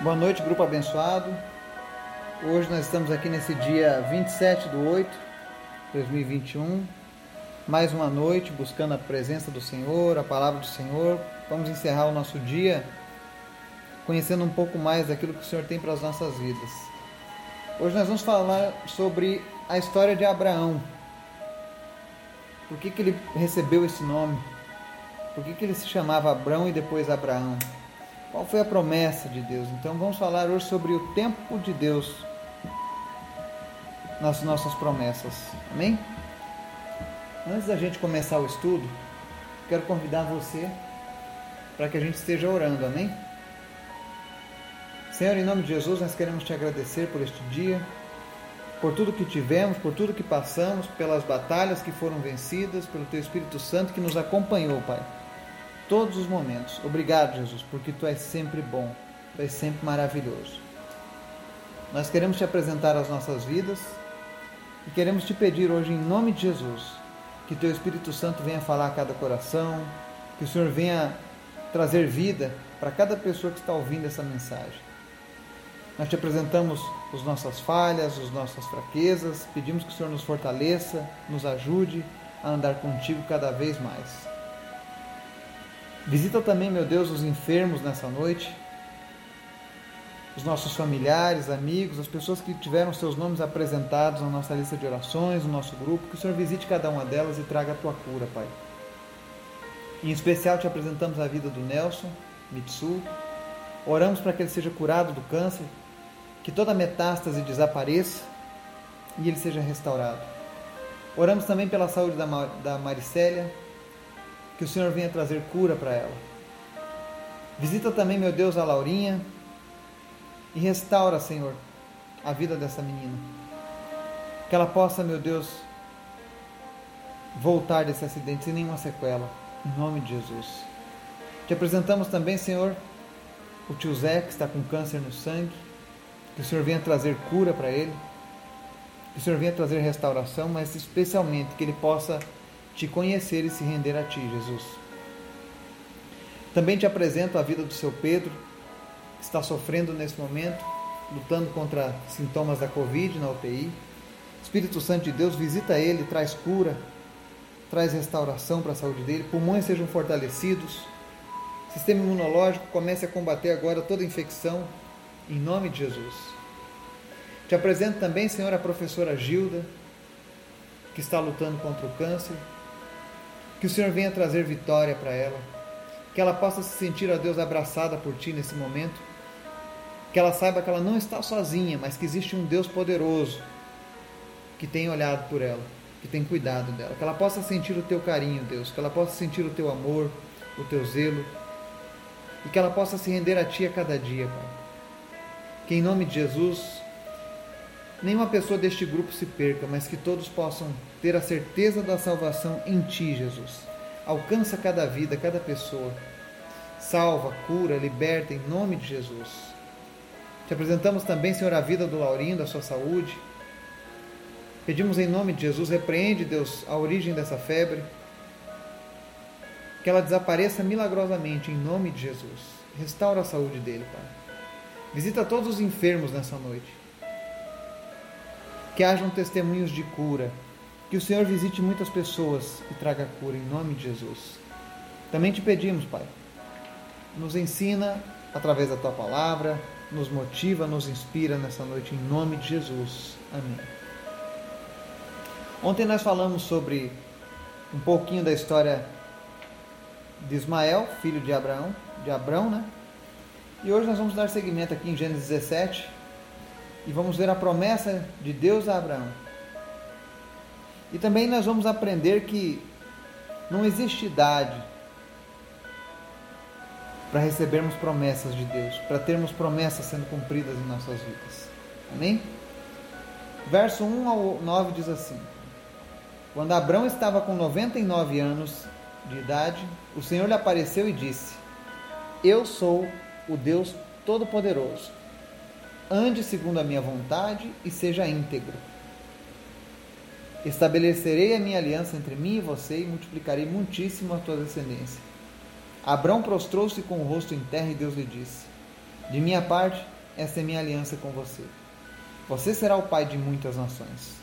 Boa noite, grupo abençoado. Hoje nós estamos aqui nesse dia 27 de 8 de 2021. Mais uma noite buscando a presença do Senhor, a palavra do Senhor. Vamos encerrar o nosso dia conhecendo um pouco mais daquilo que o Senhor tem para as nossas vidas. Hoje nós vamos falar sobre a história de Abraão. Por que, que ele recebeu esse nome? Por que, que ele se chamava Abraão e depois Abraão? Qual foi a promessa de Deus? Então vamos falar hoje sobre o tempo de Deus nas nossas promessas. Amém? Antes da gente começar o estudo, quero convidar você para que a gente esteja orando. Amém? Senhor, em nome de Jesus, nós queremos te agradecer por este dia, por tudo que tivemos, por tudo que passamos, pelas batalhas que foram vencidas, pelo teu Espírito Santo que nos acompanhou, Pai todos os momentos. Obrigado, Jesus, porque tu és sempre bom, tu és sempre maravilhoso. Nós queremos te apresentar as nossas vidas e queremos te pedir hoje, em nome de Jesus, que teu Espírito Santo venha falar a cada coração, que o Senhor venha trazer vida para cada pessoa que está ouvindo essa mensagem. Nós te apresentamos as nossas falhas, as nossas fraquezas, pedimos que o Senhor nos fortaleça, nos ajude a andar contigo cada vez mais. Visita também, meu Deus, os enfermos nessa noite, os nossos familiares, amigos, as pessoas que tiveram seus nomes apresentados na nossa lista de orações, no nosso grupo, que o Senhor visite cada uma delas e traga a tua cura, Pai. Em especial te apresentamos a vida do Nelson Mitsu. Oramos para que ele seja curado do câncer, que toda metástase desapareça e ele seja restaurado. Oramos também pela saúde da, da Maricélia, que o Senhor venha trazer cura para ela. Visita também, meu Deus, a Laurinha e restaura, Senhor, a vida dessa menina. Que ela possa, meu Deus, voltar desse acidente sem nenhuma sequela, em nome de Jesus. Te apresentamos também, Senhor, o tio Zé, que está com câncer no sangue. Que o Senhor venha trazer cura para ele. Que o Senhor venha trazer restauração, mas especialmente que ele possa te conhecer e se render a ti, Jesus. Também te apresento a vida do seu Pedro, que está sofrendo nesse momento, lutando contra sintomas da Covid na UTI. Espírito Santo de Deus, visita ele, traz cura, traz restauração para a saúde dele, pulmões sejam fortalecidos, sistema imunológico comece a combater agora toda infecção, em nome de Jesus. Te apresento também, Senhor, a professora Gilda, que está lutando contra o câncer. Que o Senhor venha trazer vitória para ela. Que ela possa se sentir, ó Deus, abraçada por Ti nesse momento. Que ela saiba que ela não está sozinha, mas que existe um Deus poderoso que tem olhado por ela, que tem cuidado dela. Que ela possa sentir o Teu carinho, Deus. Que ela possa sentir o Teu amor, o Teu zelo. E que ela possa se render a Ti a cada dia, Pai. Que em nome de Jesus nenhuma pessoa deste grupo se perca, mas que todos possam ter a certeza da salvação em Ti, Jesus. Alcança cada vida, cada pessoa. Salva, cura, liberta em nome de Jesus. Te apresentamos também, Senhor, a vida do Laurindo, a sua saúde. Pedimos em nome de Jesus, repreende, Deus, a origem dessa febre. Que ela desapareça milagrosamente em nome de Jesus. Restaura a saúde dele, Pai. Visita todos os enfermos nessa noite que hajam testemunhos de cura, que o Senhor visite muitas pessoas e traga cura em nome de Jesus. Também te pedimos, Pai, nos ensina através da tua palavra, nos motiva, nos inspira nessa noite em nome de Jesus. Amém. Ontem nós falamos sobre um pouquinho da história de Ismael, filho de Abraão, de Abrão, né? E hoje nós vamos dar seguimento aqui em Gênesis 17, e vamos ver a promessa de Deus a Abraão. E também nós vamos aprender que não existe idade para recebermos promessas de Deus, para termos promessas sendo cumpridas em nossas vidas. Amém? Verso 1 ao 9 diz assim: Quando Abraão estava com 99 anos de idade, o Senhor lhe apareceu e disse: Eu sou o Deus Todo-Poderoso ande segundo a minha vontade e seja íntegro. Estabelecerei a minha aliança entre mim e você e multiplicarei muitíssimo a tua descendência. Abrão prostrou-se com o rosto em terra e Deus lhe disse: De minha parte, essa é minha aliança com você. Você será o pai de muitas nações.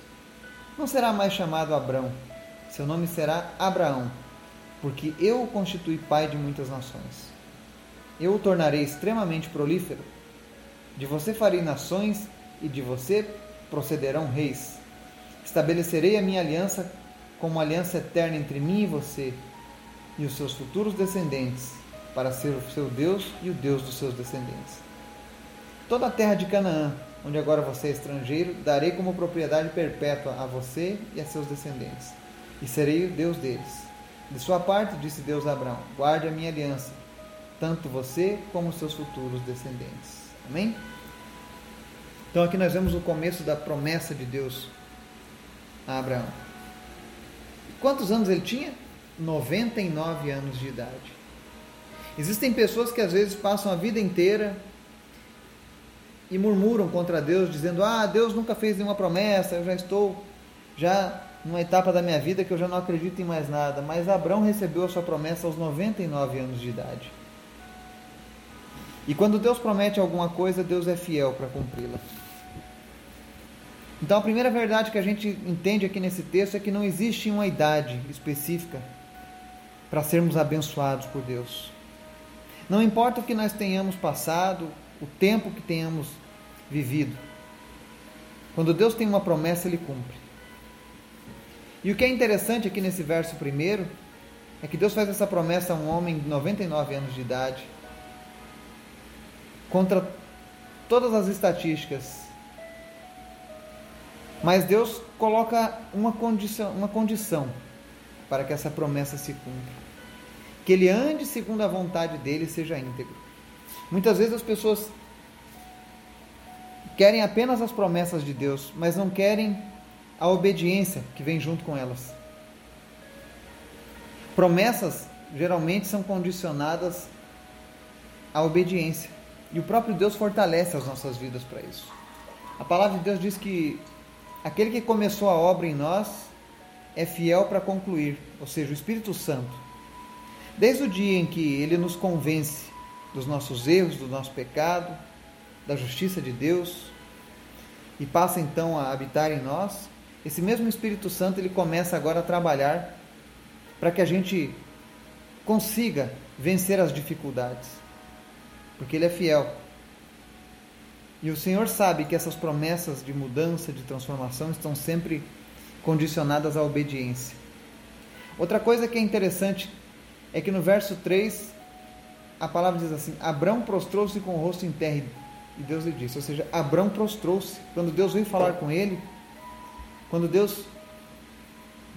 Não será mais chamado Abrão, seu nome será Abraão, porque eu o constituí pai de muitas nações. Eu o tornarei extremamente prolífero. De você farei nações e de você procederão reis. Estabelecerei a minha aliança como aliança eterna entre mim e você e os seus futuros descendentes, para ser o seu Deus e o Deus dos seus descendentes. Toda a terra de Canaã, onde agora você é estrangeiro, darei como propriedade perpétua a você e a seus descendentes, e serei o Deus deles. De sua parte, disse Deus a Abraão: guarde a minha aliança, tanto você como os seus futuros descendentes. Amém? Então aqui nós vemos o começo da promessa de Deus a Abraão. Quantos anos ele tinha? 99 anos de idade. Existem pessoas que às vezes passam a vida inteira e murmuram contra Deus, dizendo: Ah, Deus nunca fez nenhuma promessa, eu já estou já numa etapa da minha vida que eu já não acredito em mais nada. Mas Abraão recebeu a sua promessa aos 99 anos de idade. E quando Deus promete alguma coisa, Deus é fiel para cumpri-la. Então a primeira verdade que a gente entende aqui nesse texto é que não existe uma idade específica para sermos abençoados por Deus. Não importa o que nós tenhamos passado, o tempo que tenhamos vivido. Quando Deus tem uma promessa, Ele cumpre. E o que é interessante aqui nesse verso primeiro é que Deus faz essa promessa a um homem de 99 anos de idade, contra todas as estatísticas. Mas Deus coloca uma condição, uma condição para que essa promessa se cumpra. Que ele ande segundo a vontade dele e seja íntegro. Muitas vezes as pessoas querem apenas as promessas de Deus, mas não querem a obediência que vem junto com elas. Promessas geralmente são condicionadas à obediência. E o próprio Deus fortalece as nossas vidas para isso. A palavra de Deus diz que aquele que começou a obra em nós é fiel para concluir, ou seja, o Espírito Santo. Desde o dia em que ele nos convence dos nossos erros, do nosso pecado, da justiça de Deus e passa então a habitar em nós, esse mesmo Espírito Santo ele começa agora a trabalhar para que a gente consiga vencer as dificuldades, porque ele é fiel. E o Senhor sabe que essas promessas de mudança, de transformação estão sempre condicionadas à obediência. Outra coisa que é interessante é que no verso 3 a palavra diz assim: Abrão prostrou-se com o rosto em terra e Deus lhe disse. Ou seja, Abrão prostrou-se. Quando Deus veio falar com ele, quando Deus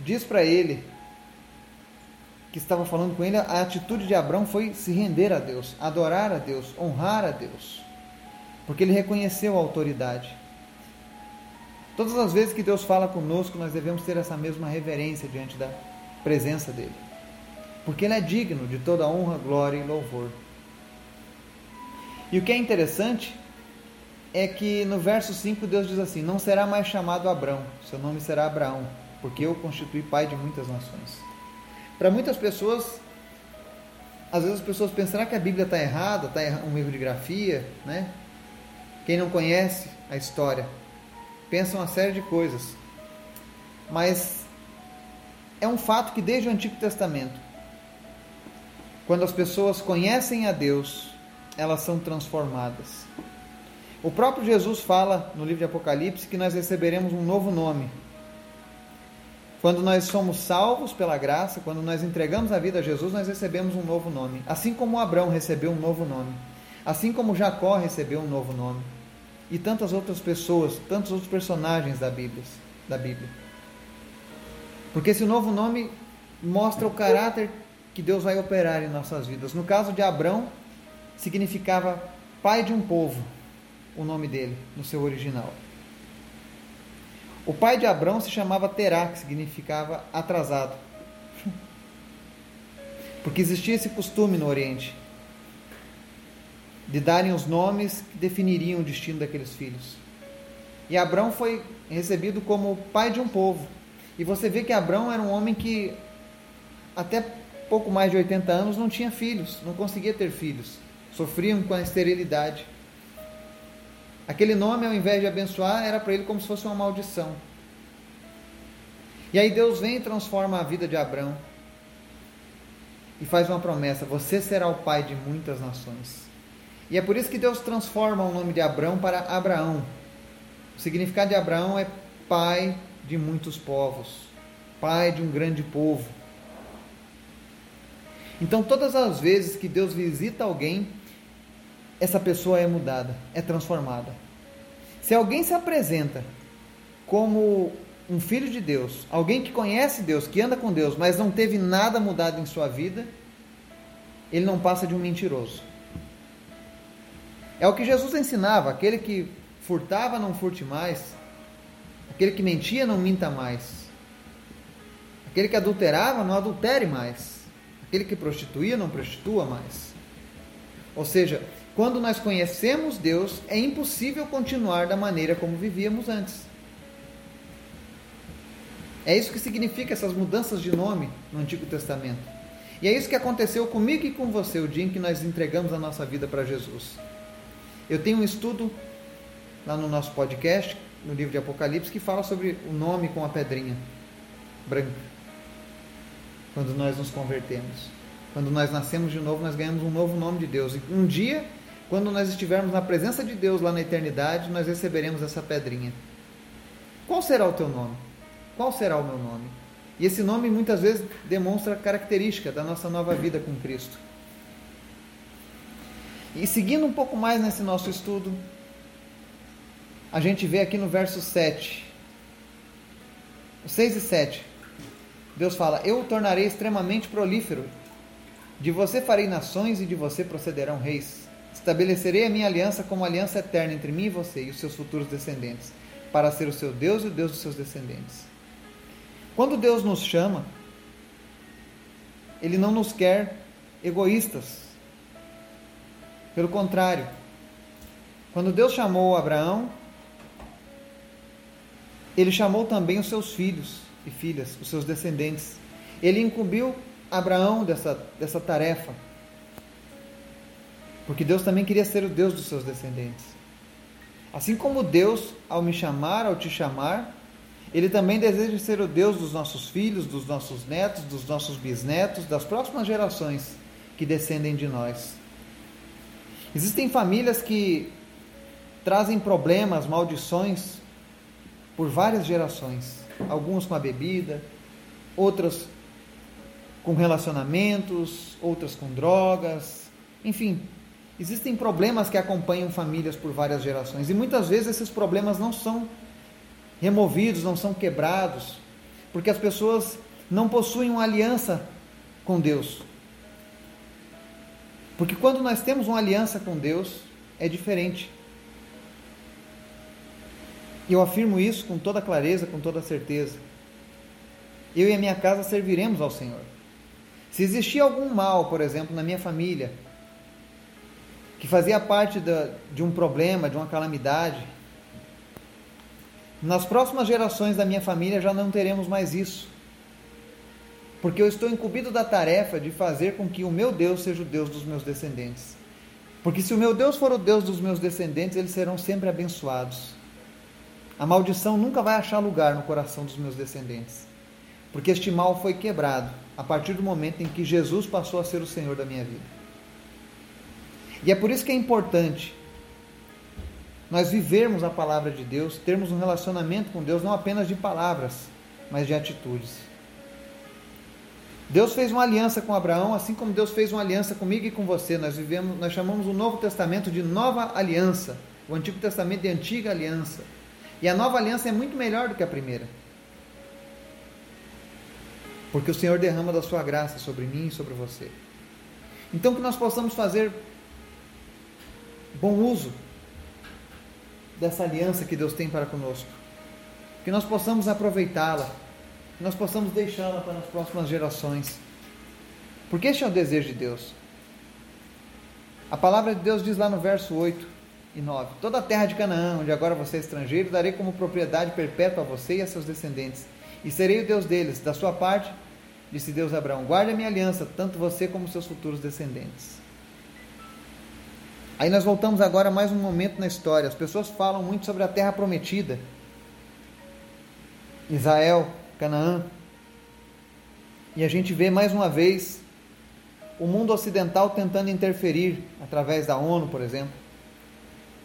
diz para ele que estava falando com ele, a atitude de Abrão foi se render a Deus, adorar a Deus, honrar a Deus, porque ele reconheceu a autoridade. Todas as vezes que Deus fala conosco, nós devemos ter essa mesma reverência diante da presença dele porque ele é digno de toda honra, glória e louvor. E o que é interessante é que no verso 5 Deus diz assim: Não será mais chamado Abrão, seu nome será Abraão, porque eu constituí pai de muitas nações. Para muitas pessoas, às vezes as pessoas pensam: que a Bíblia está errada? Está um erro de grafia? Né? Quem não conhece a história pensa uma série de coisas. Mas é um fato que desde o Antigo Testamento quando as pessoas conhecem a Deus, elas são transformadas. O próprio Jesus fala no livro de Apocalipse que nós receberemos um novo nome. Quando nós somos salvos pela graça, quando nós entregamos a vida a Jesus, nós recebemos um novo nome. Assim como Abraão recebeu um novo nome. Assim como Jacó recebeu um novo nome. E tantas outras pessoas, tantos outros personagens da Bíblia. Da Bíblia. Porque esse novo nome mostra o caráter que Deus vai operar em nossas vidas. No caso de Abrão, significava pai de um povo, o nome dele, no seu original. O pai de Abrão se chamava Terá, que significava atrasado. Porque existia esse costume no Oriente de darem os nomes que definiriam o destino daqueles filhos. E Abrão foi recebido como pai de um povo. E você vê que Abrão era um homem que até pouco mais de 80 anos, não tinha filhos, não conseguia ter filhos, sofriam com a esterilidade. Aquele nome, ao invés de abençoar, era para ele como se fosse uma maldição. E aí Deus vem e transforma a vida de Abraão e faz uma promessa: Você será o pai de muitas nações. E é por isso que Deus transforma o nome de Abraão para Abraão. O significado de Abraão é pai de muitos povos, pai de um grande povo. Então, todas as vezes que Deus visita alguém, essa pessoa é mudada, é transformada. Se alguém se apresenta como um filho de Deus, alguém que conhece Deus, que anda com Deus, mas não teve nada mudado em sua vida, ele não passa de um mentiroso. É o que Jesus ensinava: aquele que furtava, não furte mais, aquele que mentia, não minta mais, aquele que adulterava, não adultere mais, aquele que prostituía, não prostitua mais. Ou seja, quando nós conhecemos Deus, é impossível continuar da maneira como vivíamos antes. É isso que significa essas mudanças de nome no Antigo Testamento. E é isso que aconteceu comigo e com você o dia em que nós entregamos a nossa vida para Jesus. Eu tenho um estudo lá no nosso podcast, no livro de Apocalipse, que fala sobre o nome com a pedrinha branca. Quando nós nos convertemos. Quando nós nascemos de novo, nós ganhamos um novo nome de Deus. E um dia, quando nós estivermos na presença de Deus lá na eternidade, nós receberemos essa pedrinha. Qual será o teu nome? Qual será o meu nome? E esse nome muitas vezes demonstra característica da nossa nova vida com Cristo. E seguindo um pouco mais nesse nosso estudo, a gente vê aqui no verso 7, 6 e 7, Deus fala: Eu o tornarei extremamente prolífero, de você farei nações e de você procederão reis. Estabelecerei a minha aliança como aliança eterna entre mim e você e os seus futuros descendentes, para ser o seu Deus e o Deus dos seus descendentes. Quando Deus nos chama, Ele não nos quer egoístas, pelo contrário, quando Deus chamou Abraão, ele chamou também os seus filhos e filhas, os seus descendentes. Ele incumbiu Abraão dessa, dessa tarefa. Porque Deus também queria ser o Deus dos seus descendentes. Assim como Deus, ao me chamar, ao te chamar, Ele também deseja ser o Deus dos nossos filhos, dos nossos netos, dos nossos bisnetos, das próximas gerações que descendem de nós. Existem famílias que trazem problemas, maldições por várias gerações. Alguns com a bebida, outras com relacionamentos, outras com drogas, enfim, existem problemas que acompanham famílias por várias gerações e muitas vezes esses problemas não são removidos, não são quebrados, porque as pessoas não possuem uma aliança com Deus. Porque quando nós temos uma aliança com Deus, é diferente. Eu afirmo isso com toda clareza, com toda certeza. Eu e a minha casa serviremos ao Senhor. Se existia algum mal, por exemplo, na minha família, que fazia parte de um problema, de uma calamidade, nas próximas gerações da minha família já não teremos mais isso porque eu estou incumbido da tarefa de fazer com que o meu Deus seja o Deus dos meus descendentes. Porque se o meu Deus for o Deus dos meus descendentes, eles serão sempre abençoados. A maldição nunca vai achar lugar no coração dos meus descendentes. Porque este mal foi quebrado a partir do momento em que Jesus passou a ser o Senhor da minha vida. E é por isso que é importante nós vivermos a palavra de Deus, termos um relacionamento com Deus não apenas de palavras, mas de atitudes. Deus fez uma aliança com Abraão, assim como Deus fez uma aliança comigo e com você. Nós vivemos, nós chamamos o Novo Testamento de Nova Aliança, o Antigo Testamento de Antiga Aliança. E a Nova Aliança é muito melhor do que a primeira. Porque o Senhor derrama da sua graça sobre mim e sobre você. Então que nós possamos fazer bom uso dessa aliança que Deus tem para conosco. Que nós possamos aproveitá-la que nós possamos deixá-la para as próximas gerações. Porque este é o desejo de Deus. A palavra de Deus diz lá no verso 8 e 9: Toda a terra de Canaã, onde agora você é estrangeiro, darei como propriedade perpétua a você e a seus descendentes, e serei o Deus deles. Da sua parte, disse Deus a Abraão: Guarde a minha aliança, tanto você como seus futuros descendentes. Aí nós voltamos agora a mais um momento na história. As pessoas falam muito sobre a terra prometida. Israel, Canaã. E a gente vê mais uma vez o mundo ocidental tentando interferir através da ONU, por exemplo,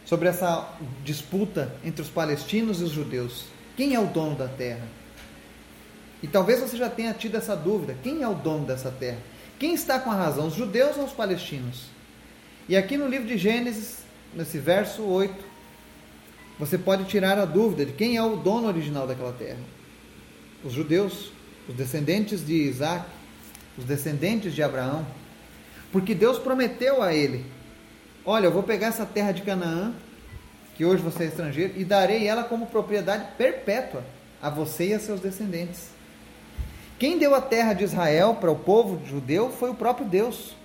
sobre essa disputa entre os palestinos e os judeus. Quem é o dono da terra? E talvez você já tenha tido essa dúvida: quem é o dono dessa terra? Quem está com a razão, os judeus ou os palestinos? E aqui no livro de Gênesis, nesse verso 8, você pode tirar a dúvida de quem é o dono original daquela terra. Os judeus, os descendentes de Isaac, os descendentes de Abraão. Porque Deus prometeu a ele: Olha, eu vou pegar essa terra de Canaã, que hoje você é estrangeiro, e darei ela como propriedade perpétua a você e a seus descendentes. Quem deu a terra de Israel para o povo judeu foi o próprio Deus.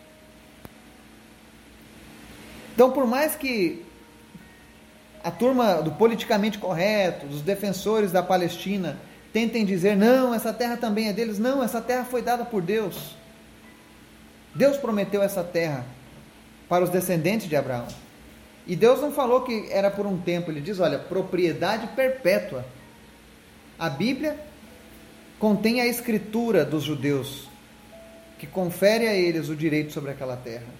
Então, por mais que a turma do politicamente correto, dos defensores da Palestina, tentem dizer: não, essa terra também é deles. Não, essa terra foi dada por Deus. Deus prometeu essa terra para os descendentes de Abraão. E Deus não falou que era por um tempo, ele diz: olha, propriedade perpétua. A Bíblia contém a escritura dos judeus, que confere a eles o direito sobre aquela terra.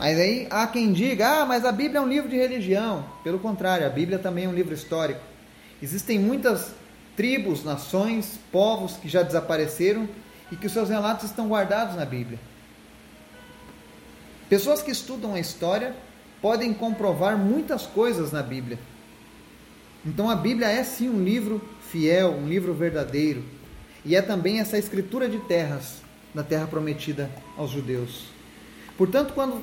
Mas aí há quem diga: ah, mas a Bíblia é um livro de religião. Pelo contrário, a Bíblia também é um livro histórico. Existem muitas tribos, nações, povos que já desapareceram e que os seus relatos estão guardados na Bíblia. Pessoas que estudam a história podem comprovar muitas coisas na Bíblia. Então a Bíblia é sim um livro fiel, um livro verdadeiro. E é também essa escritura de terras, da terra prometida aos judeus. Portanto, quando,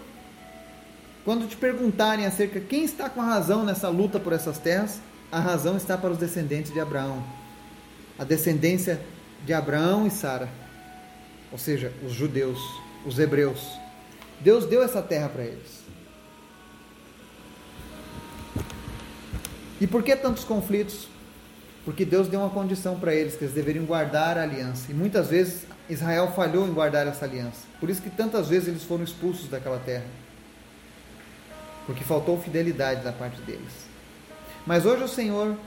quando te perguntarem acerca quem está com a razão nessa luta por essas terras, a razão está para os descendentes de Abraão. A descendência de Abraão e Sara. Ou seja, os judeus, os hebreus. Deus deu essa terra para eles. E por que tantos conflitos? Porque Deus deu uma condição para eles, que eles deveriam guardar a aliança. E muitas vezes Israel falhou em guardar essa aliança. Por isso que tantas vezes eles foram expulsos daquela terra. Porque faltou fidelidade da parte deles. Mas hoje o Senhor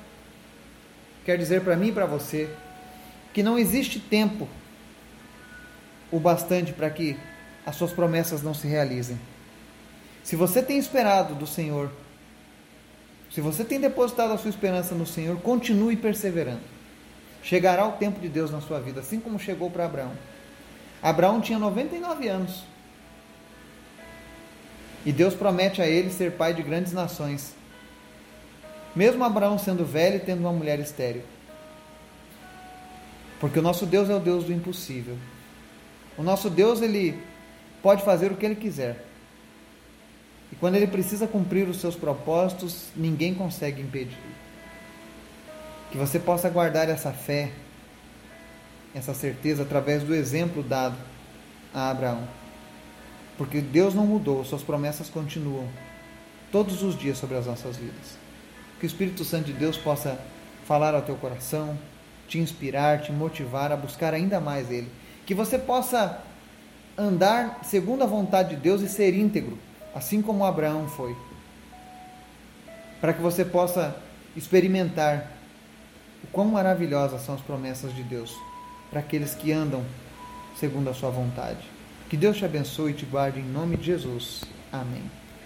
quer dizer para mim e para você que não existe tempo o bastante para que as suas promessas não se realizem. Se você tem esperado do Senhor, se você tem depositado a sua esperança no Senhor, continue perseverando. Chegará o tempo de Deus na sua vida, assim como chegou para Abraão. Abraão tinha 99 anos. E Deus promete a ele ser pai de grandes nações. Mesmo Abraão sendo velho e tendo uma mulher estéril. Porque o nosso Deus é o Deus do impossível. O nosso Deus, ele pode fazer o que ele quiser. E quando ele precisa cumprir os seus propósitos, ninguém consegue impedir. Que você possa guardar essa fé, essa certeza através do exemplo dado a Abraão. Porque Deus não mudou, suas promessas continuam todos os dias sobre as nossas vidas. Que o Espírito Santo de Deus possa falar ao teu coração, te inspirar, te motivar a buscar ainda mais Ele. Que você possa andar segundo a vontade de Deus e ser íntegro, assim como Abraão foi. Para que você possa experimentar o quão maravilhosas são as promessas de Deus para aqueles que andam segundo a sua vontade. Que Deus te abençoe e te guarde em nome de Jesus. Amém.